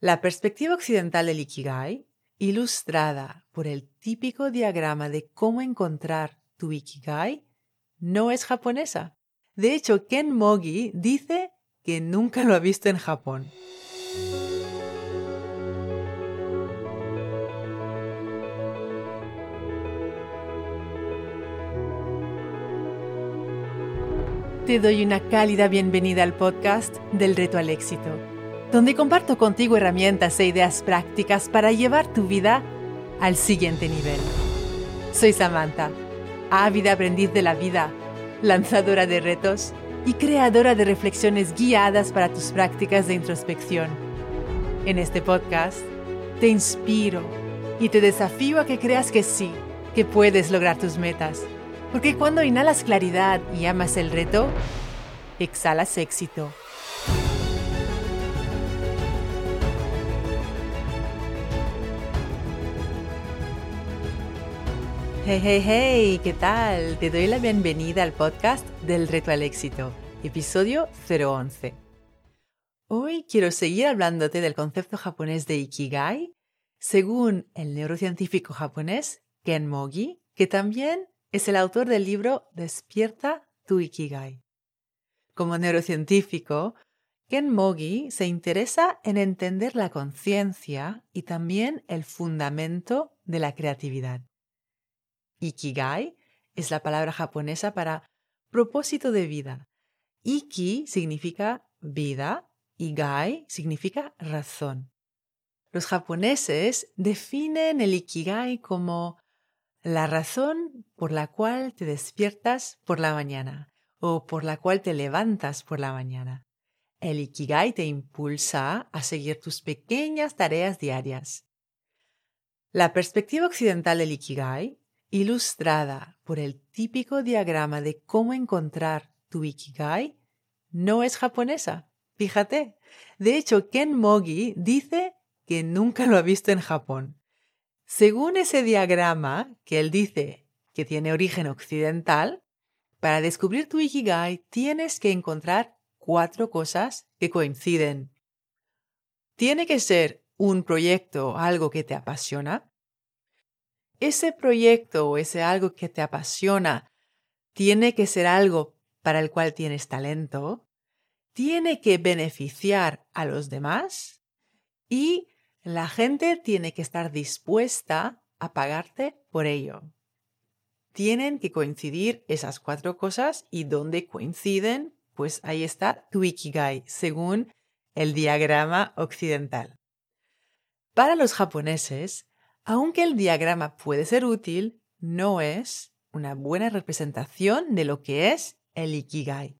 La perspectiva occidental del Ikigai, ilustrada por el típico diagrama de cómo encontrar tu Ikigai, no es japonesa. De hecho, Ken Mogi dice que nunca lo ha visto en Japón. Te doy una cálida bienvenida al podcast del reto al éxito, donde comparto contigo herramientas e ideas prácticas para llevar tu vida al siguiente nivel. Soy Samantha, ávida aprendiz de la vida, lanzadora de retos y creadora de reflexiones guiadas para tus prácticas de introspección. En este podcast te inspiro y te desafío a que creas que sí, que puedes lograr tus metas porque cuando inhalas claridad y amas el reto, exhalas éxito. Hey, hey, hey, ¿qué tal? Te doy la bienvenida al podcast del reto al éxito, episodio 011. Hoy quiero seguir hablándote del concepto japonés de Ikigai, según el neurocientífico japonés Ken Mogi, que también es el autor del libro Despierta tu Ikigai. Como neurocientífico, Ken Mogi se interesa en entender la conciencia y también el fundamento de la creatividad. Ikigai es la palabra japonesa para propósito de vida. Iki significa vida y gai significa razón. Los japoneses definen el Ikigai como la razón por la cual te despiertas por la mañana o por la cual te levantas por la mañana. El Ikigai te impulsa a seguir tus pequeñas tareas diarias. La perspectiva occidental del Ikigai, ilustrada por el típico diagrama de cómo encontrar tu Ikigai, no es japonesa. Fíjate. De hecho, Ken Mogi dice que nunca lo ha visto en Japón. Según ese diagrama que él dice que tiene origen occidental, para descubrir tu Ikigai tienes que encontrar cuatro cosas que coinciden. Tiene que ser un proyecto, algo que te apasiona. Ese proyecto o ese algo que te apasiona tiene que ser algo para el cual tienes talento. Tiene que beneficiar a los demás y la gente tiene que estar dispuesta a pagarte por ello. Tienen que coincidir esas cuatro cosas y donde coinciden, pues ahí está tu Ikigai, según el diagrama occidental. Para los japoneses, aunque el diagrama puede ser útil, no es una buena representación de lo que es el Ikigai.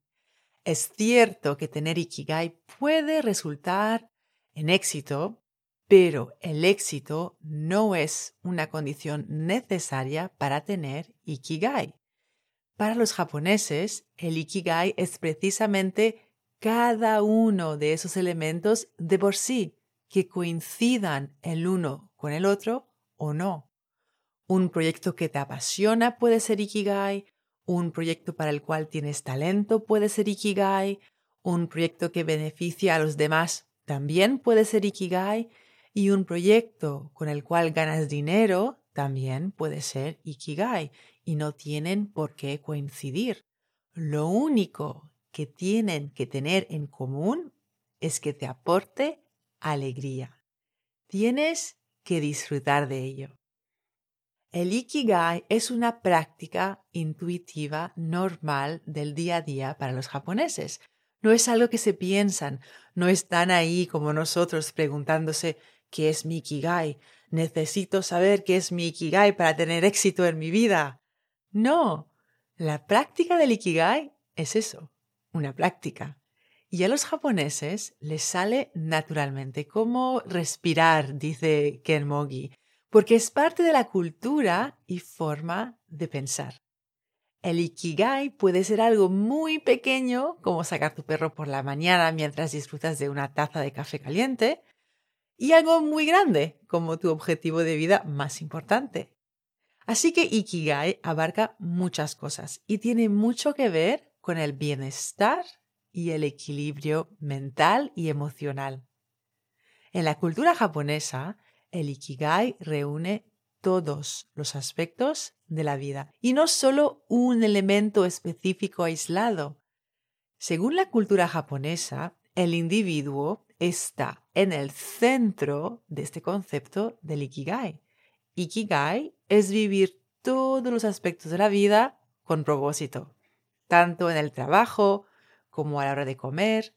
Es cierto que tener Ikigai puede resultar en éxito pero el éxito no es una condición necesaria para tener Ikigai. Para los japoneses, el Ikigai es precisamente cada uno de esos elementos de por sí, que coincidan el uno con el otro o no. Un proyecto que te apasiona puede ser Ikigai, un proyecto para el cual tienes talento puede ser Ikigai, un proyecto que beneficia a los demás también puede ser Ikigai, y un proyecto con el cual ganas dinero también puede ser Ikigai y no tienen por qué coincidir. Lo único que tienen que tener en común es que te aporte alegría. Tienes que disfrutar de ello. El Ikigai es una práctica intuitiva normal del día a día para los japoneses. No es algo que se piensan, no están ahí como nosotros preguntándose ¿Qué es mi Ikigai? Necesito saber qué es mi Ikigai para tener éxito en mi vida. No, la práctica del Ikigai es eso, una práctica. Y a los japoneses les sale naturalmente, como respirar, dice Ken Mogi, porque es parte de la cultura y forma de pensar. El Ikigai puede ser algo muy pequeño, como sacar tu perro por la mañana mientras disfrutas de una taza de café caliente, y algo muy grande como tu objetivo de vida más importante. Así que Ikigai abarca muchas cosas y tiene mucho que ver con el bienestar y el equilibrio mental y emocional. En la cultura japonesa, el Ikigai reúne todos los aspectos de la vida y no solo un elemento específico aislado. Según la cultura japonesa, el individuo está en el centro de este concepto del Ikigai. Ikigai es vivir todos los aspectos de la vida con propósito, tanto en el trabajo como a la hora de comer,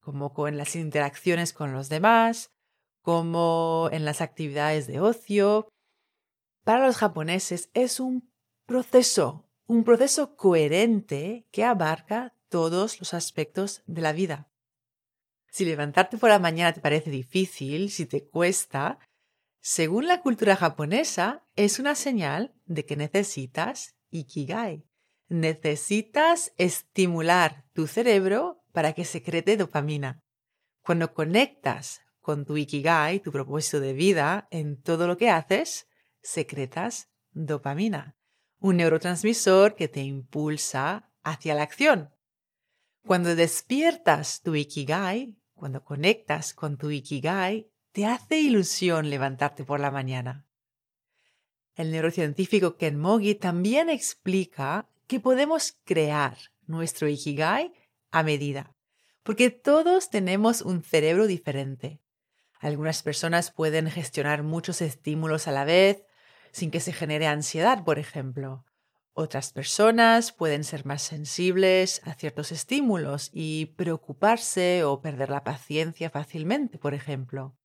como con las interacciones con los demás, como en las actividades de ocio. Para los japoneses es un proceso, un proceso coherente que abarca todos los aspectos de la vida. Si levantarte por la mañana te parece difícil, si te cuesta, según la cultura japonesa, es una señal de que necesitas ikigai. Necesitas estimular tu cerebro para que secrete dopamina. Cuando conectas con tu ikigai, tu propósito de vida, en todo lo que haces, secretas dopamina, un neurotransmisor que te impulsa hacia la acción. Cuando despiertas tu ikigai, cuando conectas con tu Ikigai, te hace ilusión levantarte por la mañana. El neurocientífico Ken Mogi también explica que podemos crear nuestro Ikigai a medida, porque todos tenemos un cerebro diferente. Algunas personas pueden gestionar muchos estímulos a la vez sin que se genere ansiedad, por ejemplo. Otras personas pueden ser más sensibles a ciertos estímulos y preocuparse o perder la paciencia fácilmente, por ejemplo.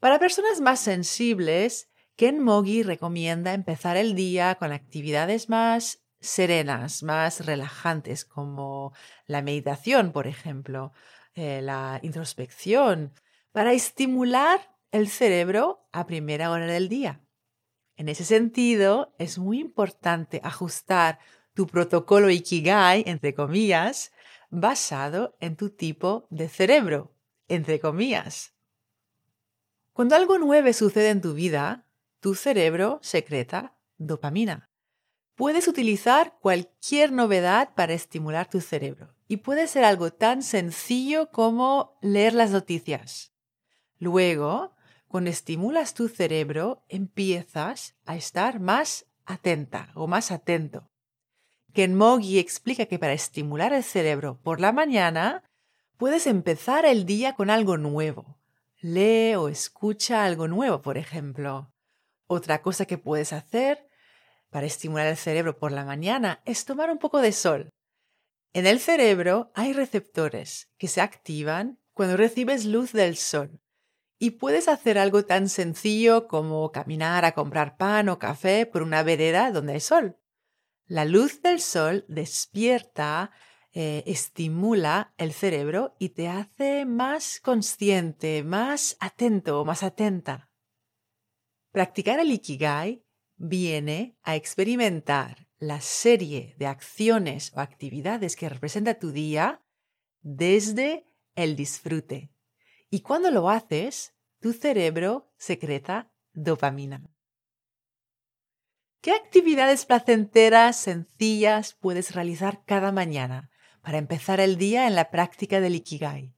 Para personas más sensibles, Ken Mogi recomienda empezar el día con actividades más serenas, más relajantes, como la meditación, por ejemplo, eh, la introspección, para estimular el cerebro a primera hora del día. En ese sentido, es muy importante ajustar tu protocolo Ikigai, entre comillas, basado en tu tipo de cerebro, entre comillas. Cuando algo nuevo sucede en tu vida, tu cerebro secreta dopamina. Puedes utilizar cualquier novedad para estimular tu cerebro y puede ser algo tan sencillo como leer las noticias. Luego, cuando estimulas tu cerebro, empiezas a estar más atenta o más atento. Ken Mogi explica que para estimular el cerebro por la mañana, puedes empezar el día con algo nuevo. Lee o escucha algo nuevo, por ejemplo. Otra cosa que puedes hacer para estimular el cerebro por la mañana es tomar un poco de sol. En el cerebro hay receptores que se activan cuando recibes luz del sol. Y puedes hacer algo tan sencillo como caminar a comprar pan o café por una vereda donde hay sol. La luz del sol despierta, eh, estimula el cerebro y te hace más consciente, más atento, más atenta. Practicar el Ikigai viene a experimentar la serie de acciones o actividades que representa tu día desde el disfrute. Y cuando lo haces, tu cerebro secreta dopamina. ¿Qué actividades placenteras sencillas puedes realizar cada mañana para empezar el día en la práctica del Ikigai?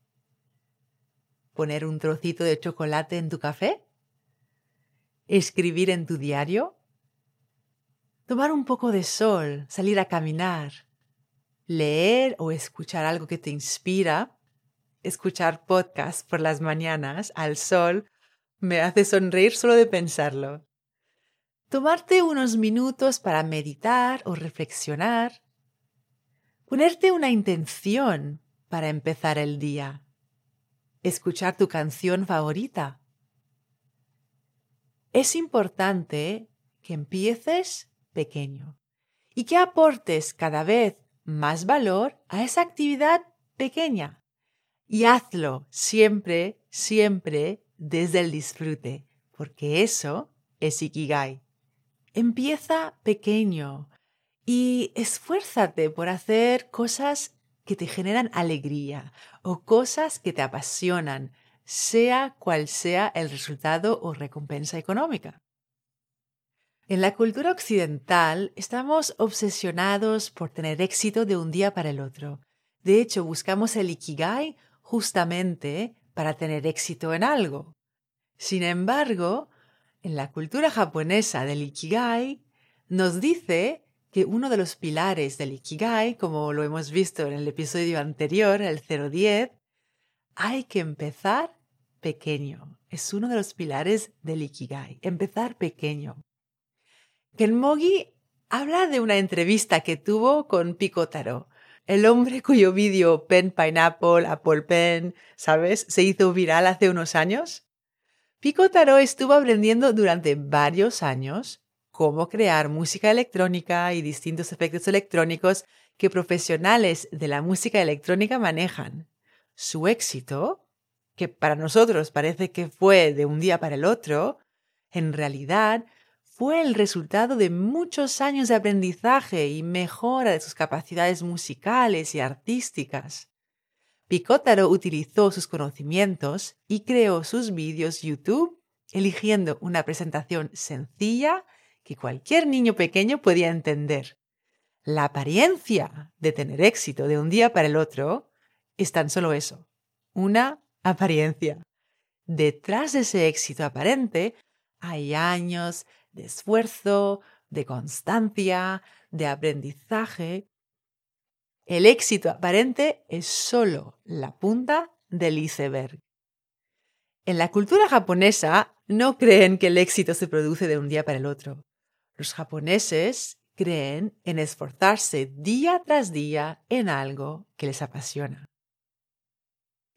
¿Poner un trocito de chocolate en tu café? ¿Escribir en tu diario? ¿Tomar un poco de sol, salir a caminar? ¿Leer o escuchar algo que te inspira escuchar podcast por las mañanas al sol me hace sonreír solo de pensarlo. Tomarte unos minutos para meditar o reflexionar. Ponerte una intención para empezar el día. Escuchar tu canción favorita. Es importante que empieces pequeño y que aportes cada vez más valor a esa actividad pequeña. Y hazlo siempre, siempre desde el disfrute, porque eso es Ikigai. Empieza pequeño y esfuérzate por hacer cosas que te generan alegría o cosas que te apasionan, sea cual sea el resultado o recompensa económica. En la cultura occidental estamos obsesionados por tener éxito de un día para el otro. De hecho, buscamos el Ikigai justamente para tener éxito en algo. Sin embargo, en la cultura japonesa del Ikigai nos dice que uno de los pilares del Ikigai, como lo hemos visto en el episodio anterior, el 010, hay que empezar pequeño. Es uno de los pilares del Ikigai, empezar pequeño. Kenmogi habla de una entrevista que tuvo con Picotaro, el hombre cuyo vídeo Pen Pineapple, Apple Pen, ¿sabes?, se hizo viral hace unos años. Picotaro estuvo aprendiendo durante varios años cómo crear música electrónica y distintos efectos electrónicos que profesionales de la música electrónica manejan. Su éxito, que para nosotros parece que fue de un día para el otro, en realidad fue el resultado de muchos años de aprendizaje y mejora de sus capacidades musicales y artísticas. Picotaro utilizó sus conocimientos y creó sus vídeos YouTube eligiendo una presentación sencilla que cualquier niño pequeño podía entender. La apariencia de tener éxito de un día para el otro es tan solo eso, una apariencia. Detrás de ese éxito aparente hay años de esfuerzo, de constancia, de aprendizaje. El éxito aparente es solo la punta del iceberg. En la cultura japonesa no creen que el éxito se produce de un día para el otro. Los japoneses creen en esforzarse día tras día en algo que les apasiona.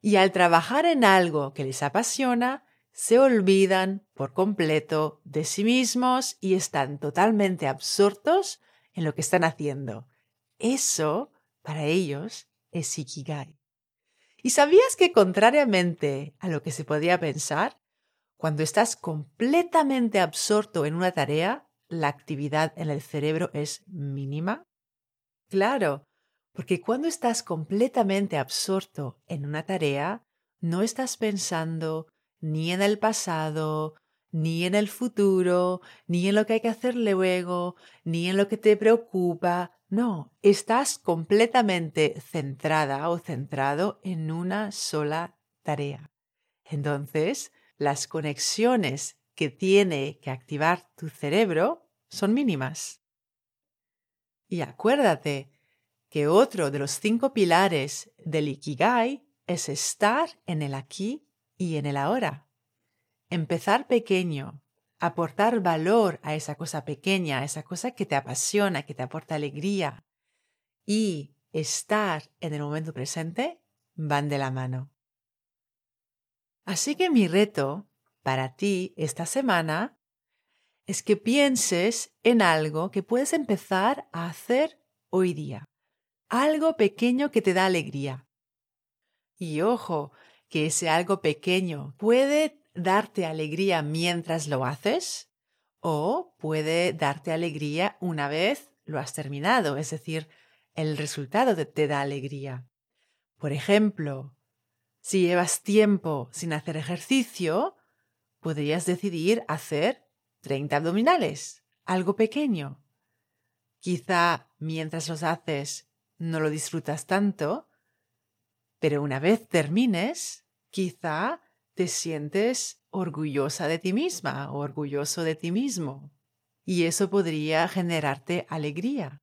Y al trabajar en algo que les apasiona, se olvidan por completo de sí mismos y están totalmente absortos en lo que están haciendo. Eso, para ellos, es Ikigai. ¿Y sabías que contrariamente a lo que se podía pensar, cuando estás completamente absorto en una tarea, la actividad en el cerebro es mínima? Claro, porque cuando estás completamente absorto en una tarea, no estás pensando ni en el pasado, ni en el futuro, ni en lo que hay que hacer luego, ni en lo que te preocupa. No, estás completamente centrada o centrado en una sola tarea. Entonces, las conexiones que tiene que activar tu cerebro son mínimas. Y acuérdate que otro de los cinco pilares del Ikigai es estar en el aquí y en el ahora. Empezar pequeño, aportar valor a esa cosa pequeña, a esa cosa que te apasiona, que te aporta alegría y estar en el momento presente van de la mano. Así que mi reto para ti esta semana es que pienses en algo que puedes empezar a hacer hoy día. Algo pequeño que te da alegría. Y ojo, que ese algo pequeño puede darte alegría mientras lo haces o puede darte alegría una vez lo has terminado, es decir, el resultado te da alegría. Por ejemplo, si llevas tiempo sin hacer ejercicio, podrías decidir hacer 30 abdominales, algo pequeño. Quizá mientras los haces no lo disfrutas tanto, pero una vez termines, quizá te sientes orgullosa de ti misma o orgulloso de ti mismo. Y eso podría generarte alegría.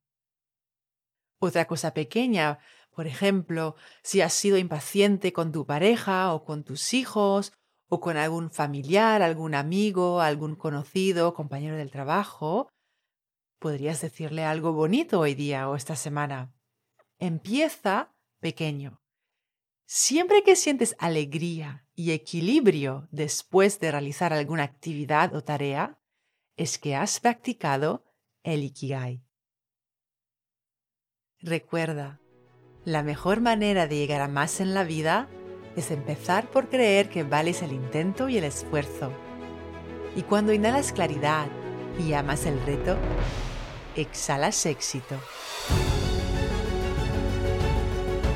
Otra cosa pequeña, por ejemplo, si has sido impaciente con tu pareja o con tus hijos o con algún familiar, algún amigo, algún conocido, compañero del trabajo, podrías decirle algo bonito hoy día o esta semana. Empieza pequeño. Siempre que sientes alegría y equilibrio después de realizar alguna actividad o tarea, es que has practicado el Ikigai. Recuerda, la mejor manera de llegar a más en la vida es empezar por creer que vales el intento y el esfuerzo. Y cuando inhalas claridad y amas el reto, exhalas éxito.